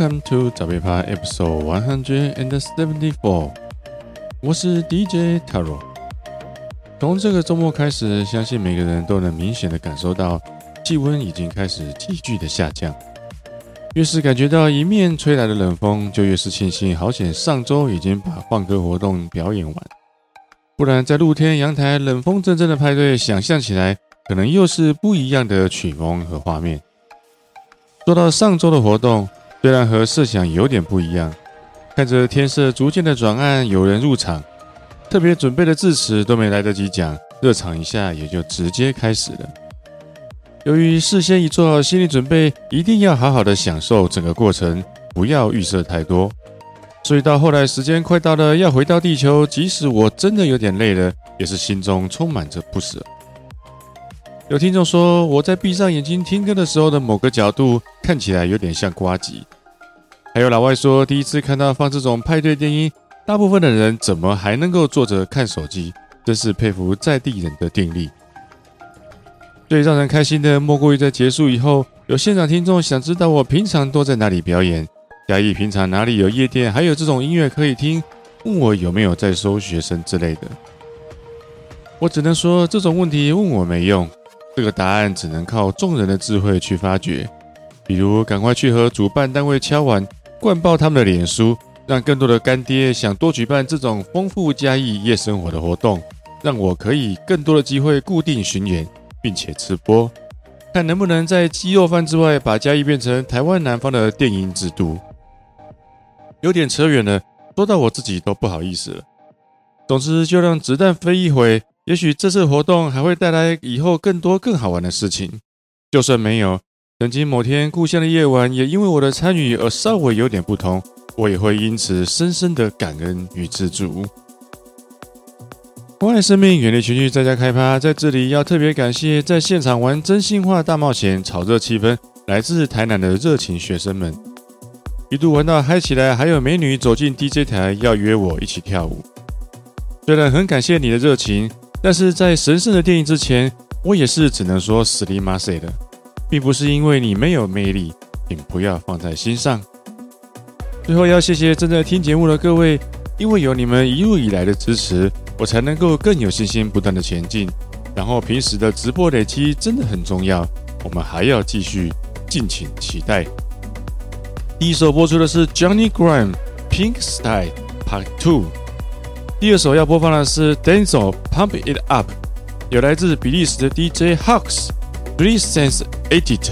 Welcome to 早被趴 Episode One Hundred and Seventy Four。我是 DJ Taro。从这个周末开始，相信每个人都能明显的感受到气温已经开始急剧的下降。越是感觉到迎面吹来的冷风，就越是庆幸好险上周已经把放歌活动表演完，不然在露天阳台冷风阵阵的派对，想象起来可能又是不一样的曲风和画面。说到上周的活动。虽然和设想有点不一样，看着天色逐渐的转暗，有人入场，特别准备的致辞都没来得及讲，热场一下也就直接开始了。由于事先已做好心理准备，一定要好好的享受整个过程，不要预设太多，所以到后来时间快到了要回到地球，即使我真的有点累了，也是心中充满着不舍。有听众说，我在闭上眼睛听歌的时候的某个角度看起来有点像呱吉。还有老外说，第一次看到放这种派对电音，大部分的人怎么还能够坐着看手机？真是佩服在地人的定力。最让人开心的，莫过于在结束以后，有现场听众想知道我平常都在哪里表演，嘉义平常哪里有夜店，还有这种音乐可以听，问我有没有在收学生之类的。我只能说，这种问题问我没用。这个答案只能靠众人的智慧去发掘，比如赶快去和主办单位敲碗，灌爆他们的脸书，让更多的干爹想多举办这种丰富嘉义夜生活的活动，让我可以更多的机会固定巡演，并且直播，看能不能在鸡肉饭之外，把嘉义变成台湾南方的电音之都。有点扯远了，说到我自己都不好意思了。总之，就让子弹飞一回。也许这次活动还会带来以后更多更好玩的事情。就算没有，曾经某天故乡的夜晚，也因为我的参与而稍微有点不同，我也会因此深深的感恩与知足。关爱生命，远离情绪，在家开趴。在这里要特别感谢在现场玩真心话大冒险、炒热气氛，来自台南的热情学生们，一度玩到嗨起来，还有美女走进 DJ 台要约我一起跳舞。虽然很感谢你的热情。但是在神圣的电影之前，我也是只能说死里马塞的，并不是因为你没有魅力，请不要放在心上。最后要谢谢正在听节目的各位，因为有你们一路以来的支持，我才能够更有信心不断的前进。然后平时的直播累积真的很重要，我们还要继续，敬请期待。第一首播出的是 Johnny Graham Pink Style Part Two。第二首要播放的是 Denzel Pump It Up，有来自比利时的 DJ Hux Three Sense Edit。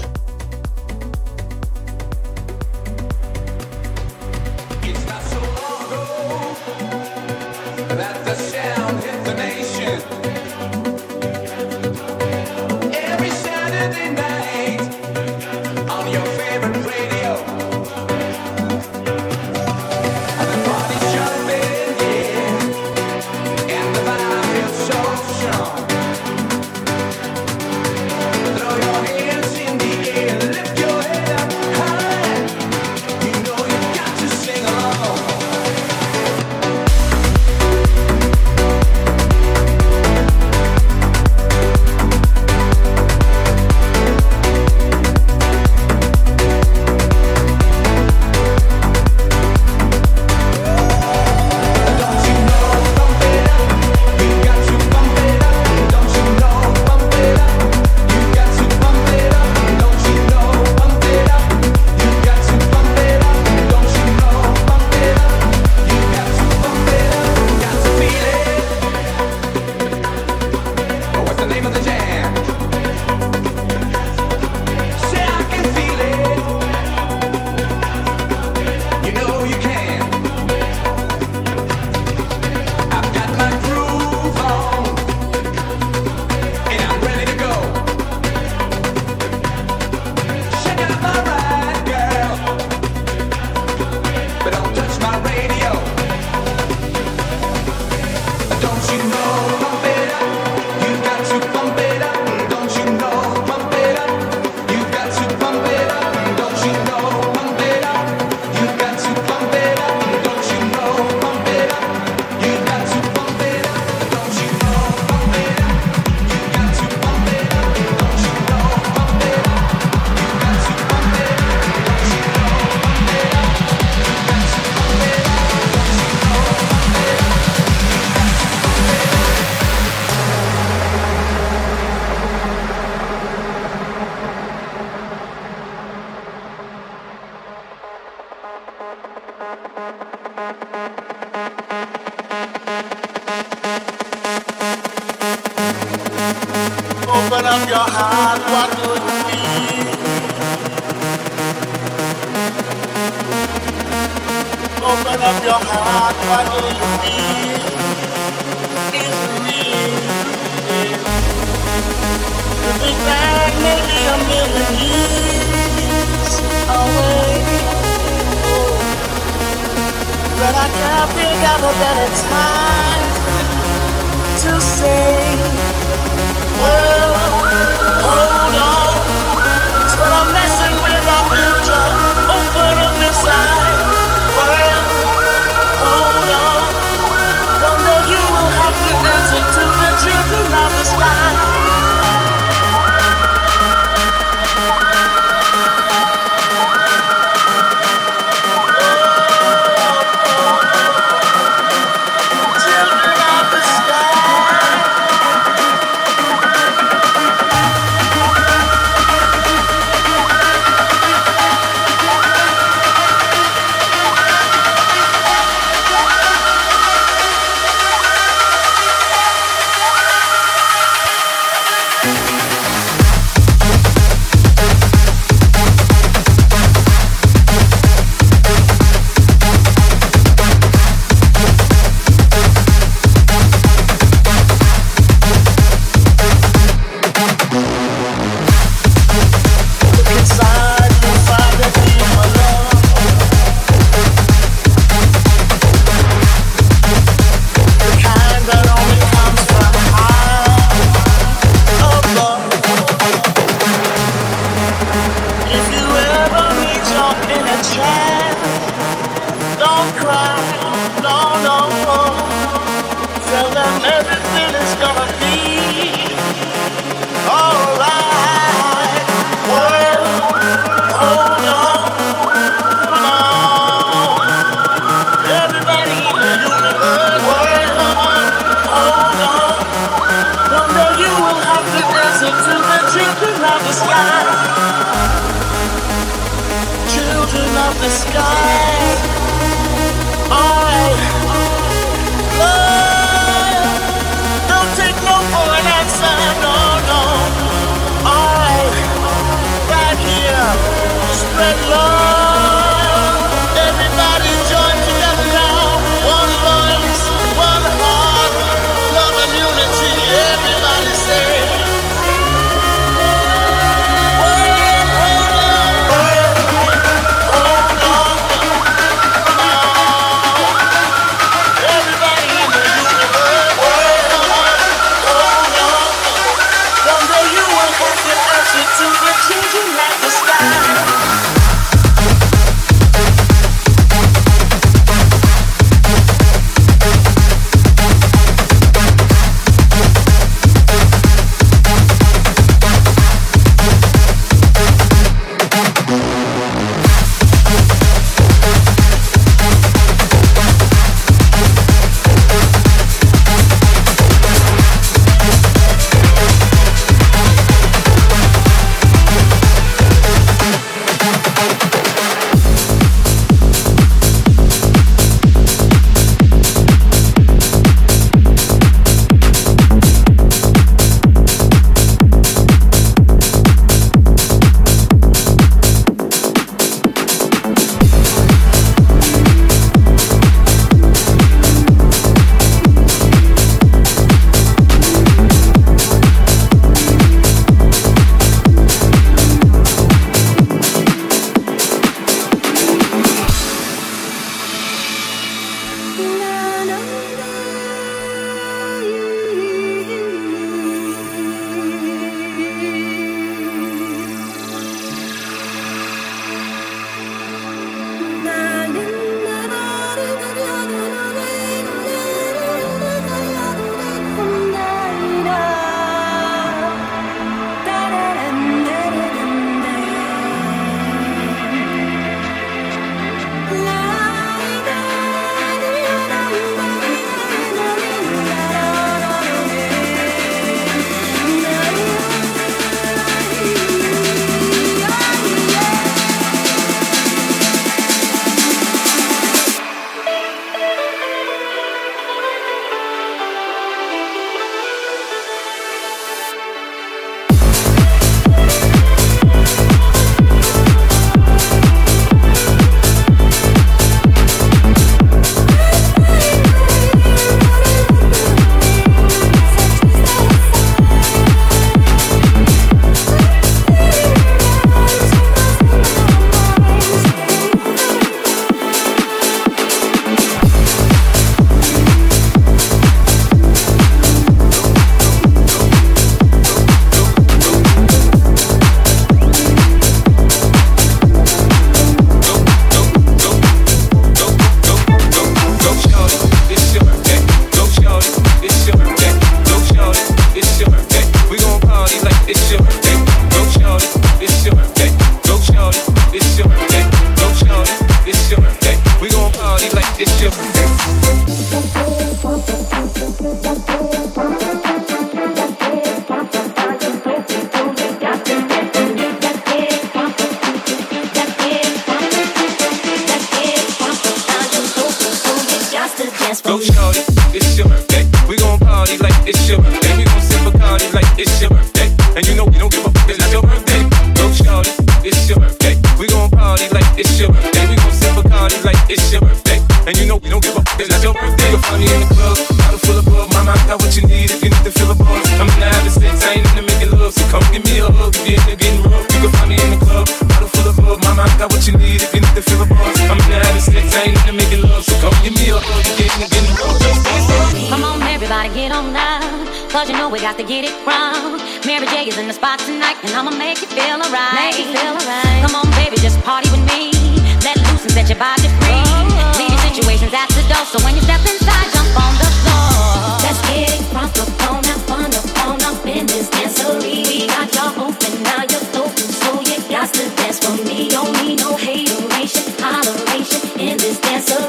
In this dancery.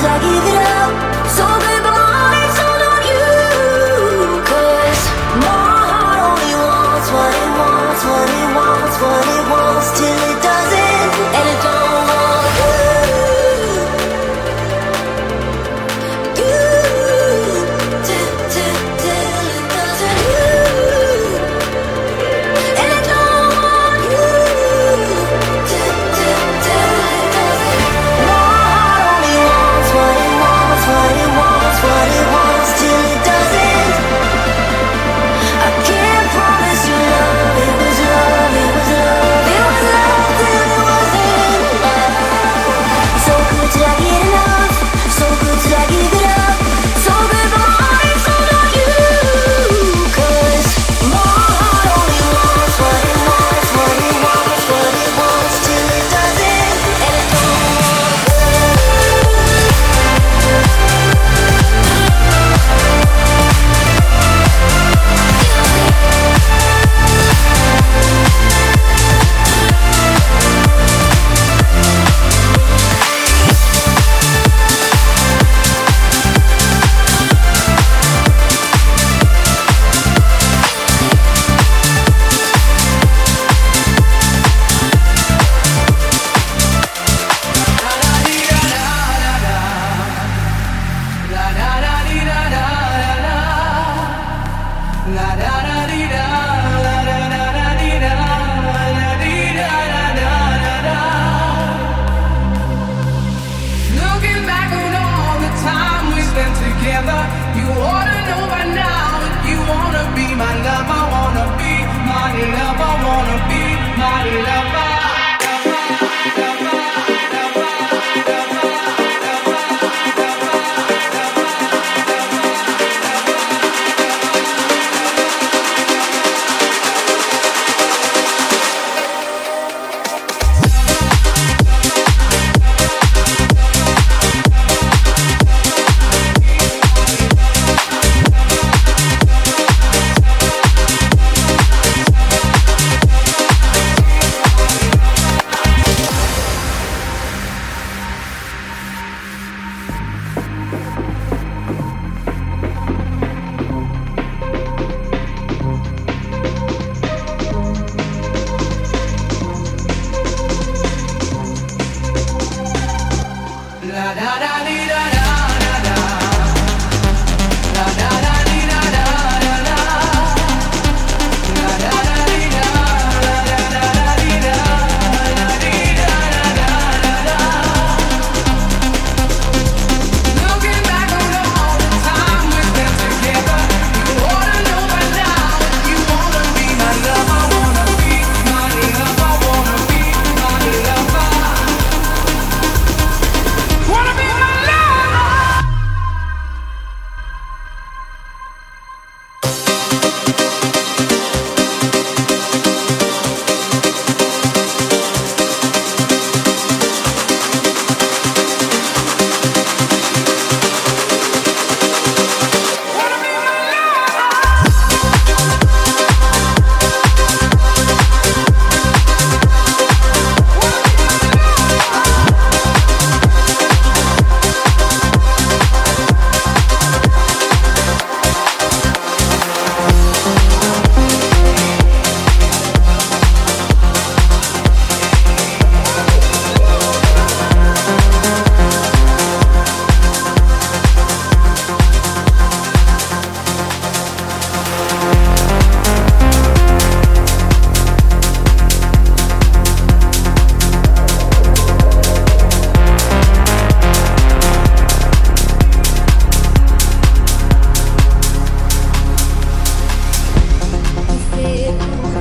Cause I give it up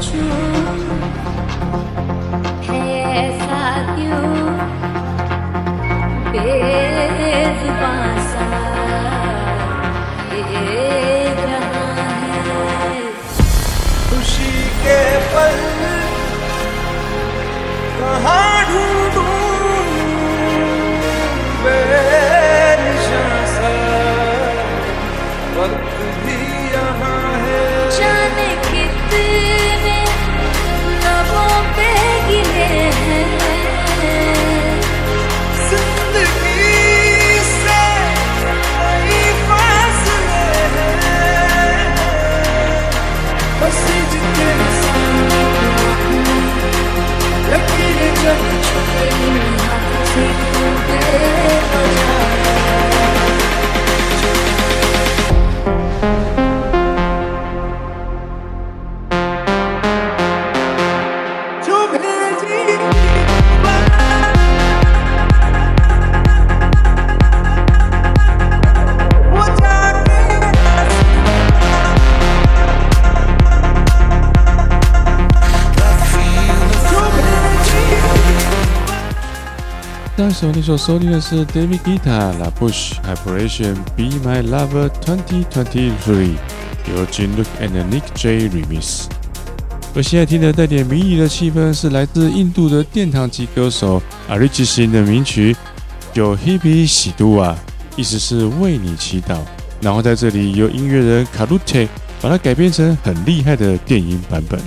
true 上一首你所收听的是 David Guetta La Bush Operation Be My Lover 2023，由 Jin Luke and Nick J Remix。而现在听的带点迷离的气氛，是来自印度的殿堂级歌手 Arijit Singh 的名曲《有 Hebe 喜都啊》，意思是为你祈祷。然后在这里由音乐人 Karute 把它改编成很厉害的电音版本。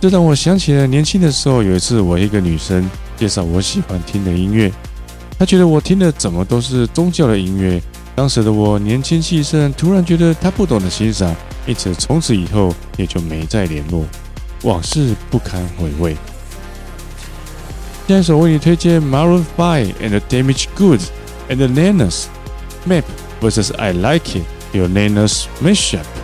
这让我想起了年轻的时候，有一次我一个女生介绍我喜欢听的音乐，他觉得我听的怎么都是宗教的音乐。当时的我年轻气盛，突然觉得他不懂得欣赏，因此从此以后也就没再联络，往事不堪回味。下一首为你推荐 Maroon 5 and the Damage Goods and the Nanas Map vs I Like It Your Nanas Mashup。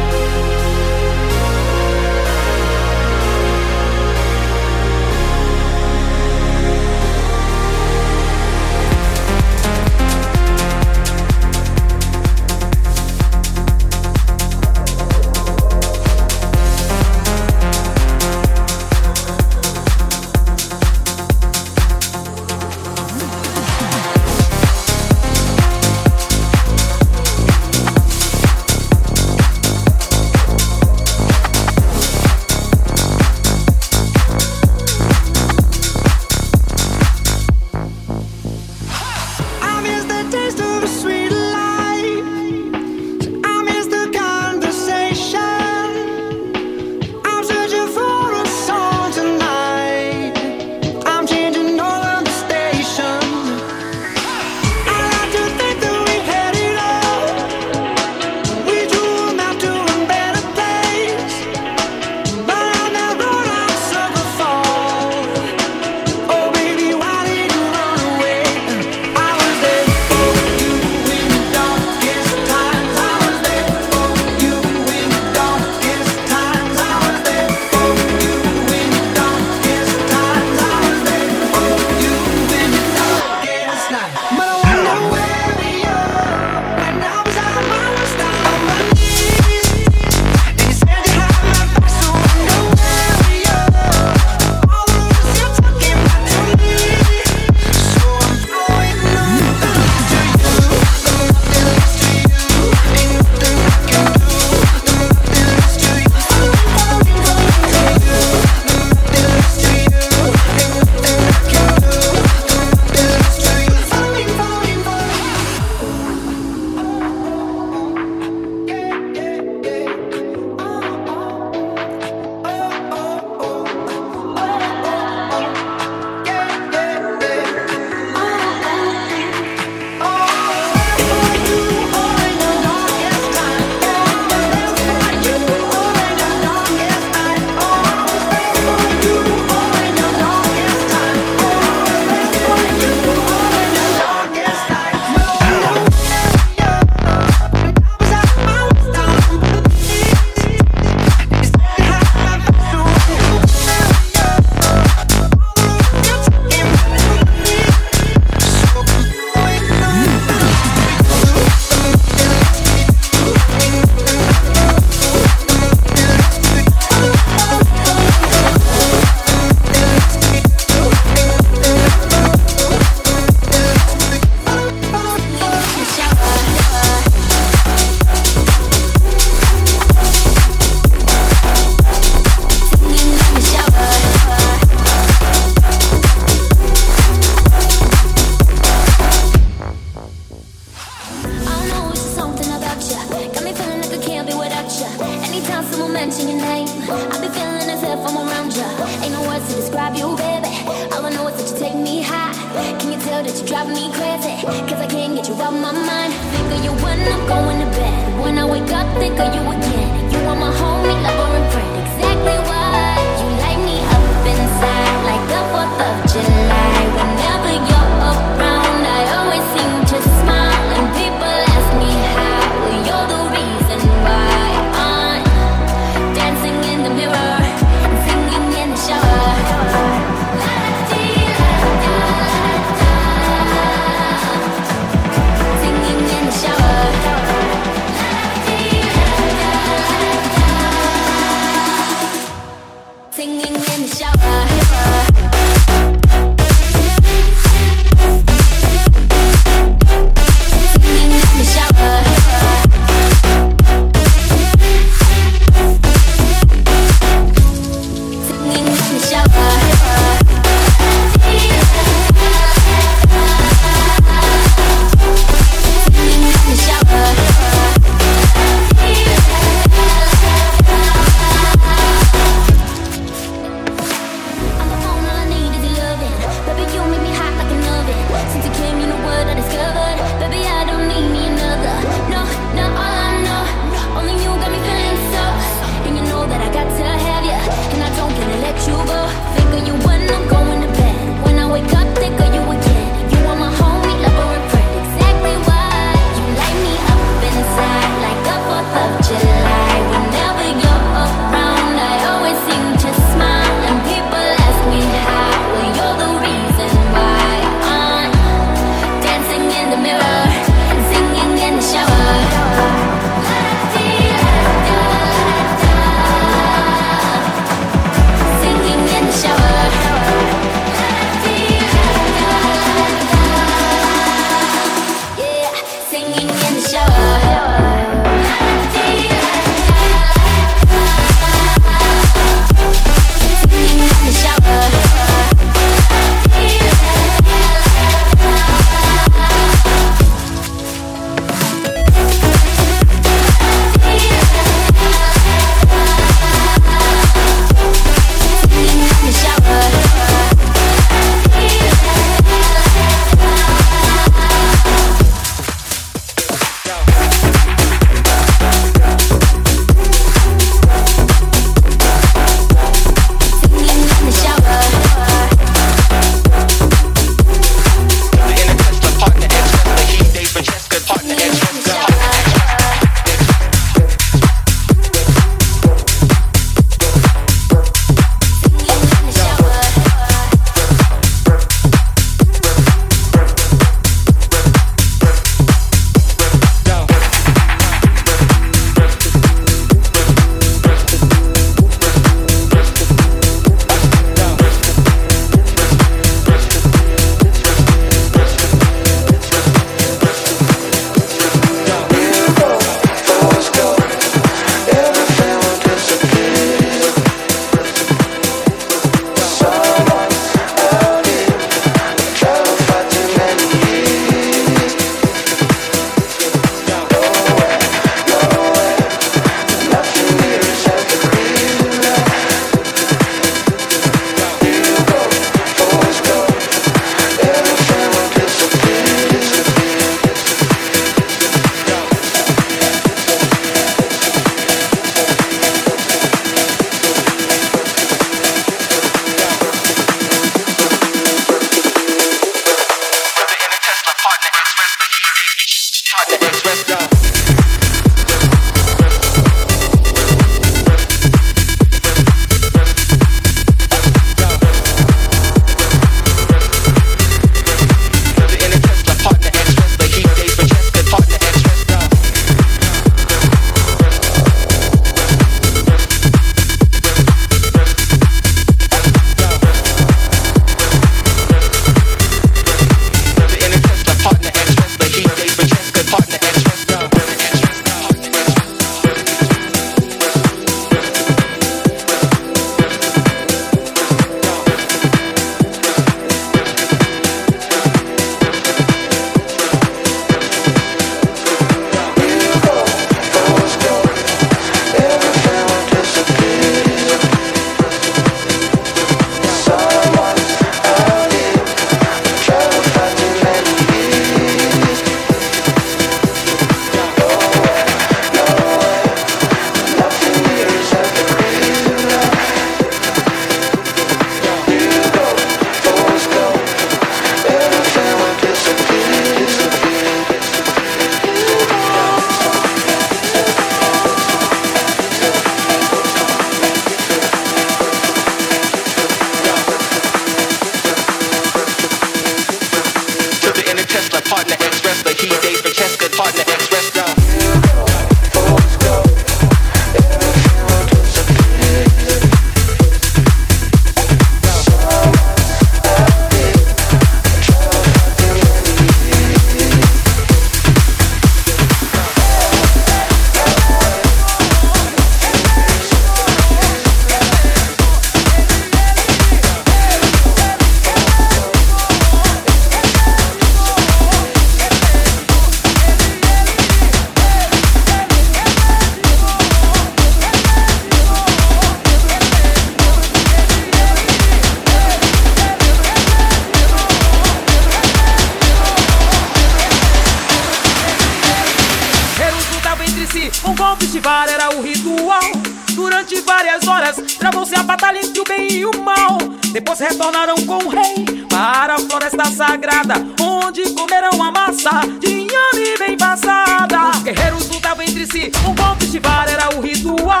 Elas retornaram com o rei para a floresta sagrada, onde comerão a massa de inhame bem passada. Os guerreiros lutavam entre si, um bom festival era o ritual.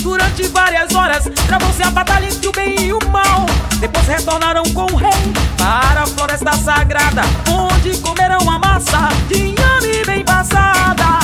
Durante várias horas, travou-se a batalha entre o bem e o mal. Depois retornaram com o rei para a floresta sagrada, onde comerão a massa de inhame bem passada.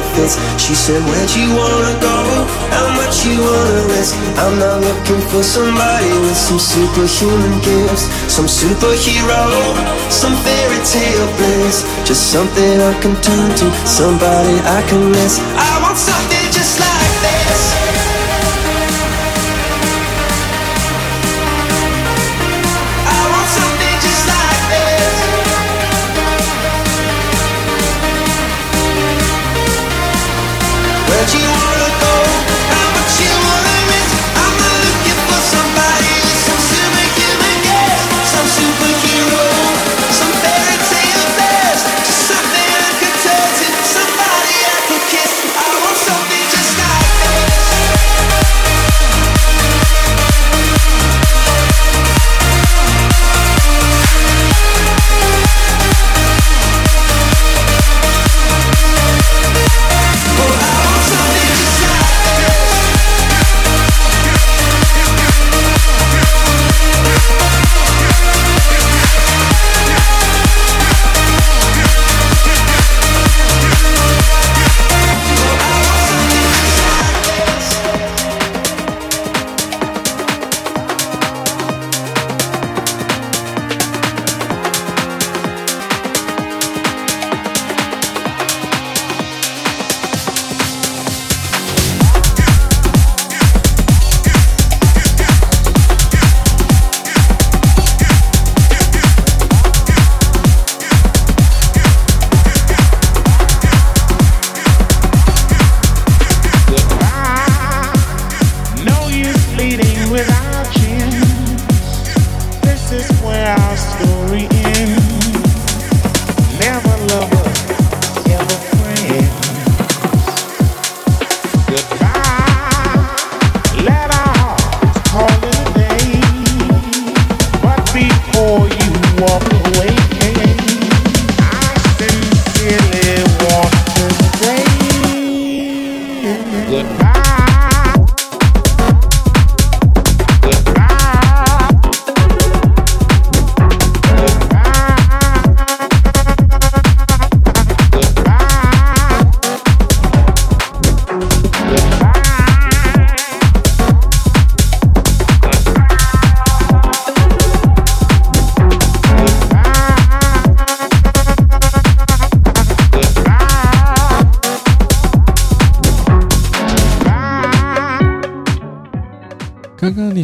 That. She said, Where'd you wanna go? How much you wanna risk? I'm not looking for somebody with some superhuman gifts, some superhero, some fairy tale bliss. Just something I can turn to, somebody I can miss. I want something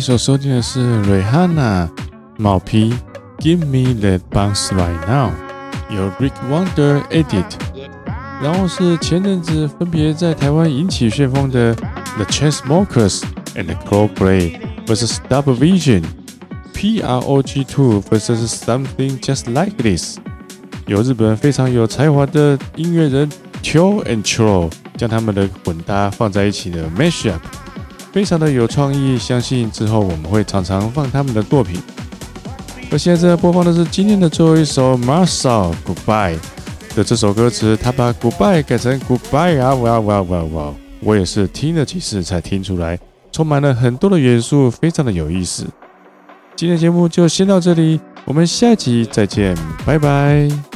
你所收听的是 Rihanna 毛皮 Give Me That Bounce Right Now，由 Rick Wonder edit，然后是前阵子分别在台湾引起旋风的 The Chainsmokers and the Coldplay vs Double Vision，PROG 2 vs Something Just Like This，由日本非常有才华的音乐人 Tio and Tro 将他们的混搭放在一起的 Mashup。非常的有创意，相信之后我们会常常放他们的作品。而现在播放的是今天的最后一首 Marshall Goodbye 的这首歌词，他把 Goodbye 改成 Goodbye 啊哇哇哇哇！我也是听了几次才听出来，充满了很多的元素，非常的有意思。今天节目就先到这里，我们下集再见，拜拜。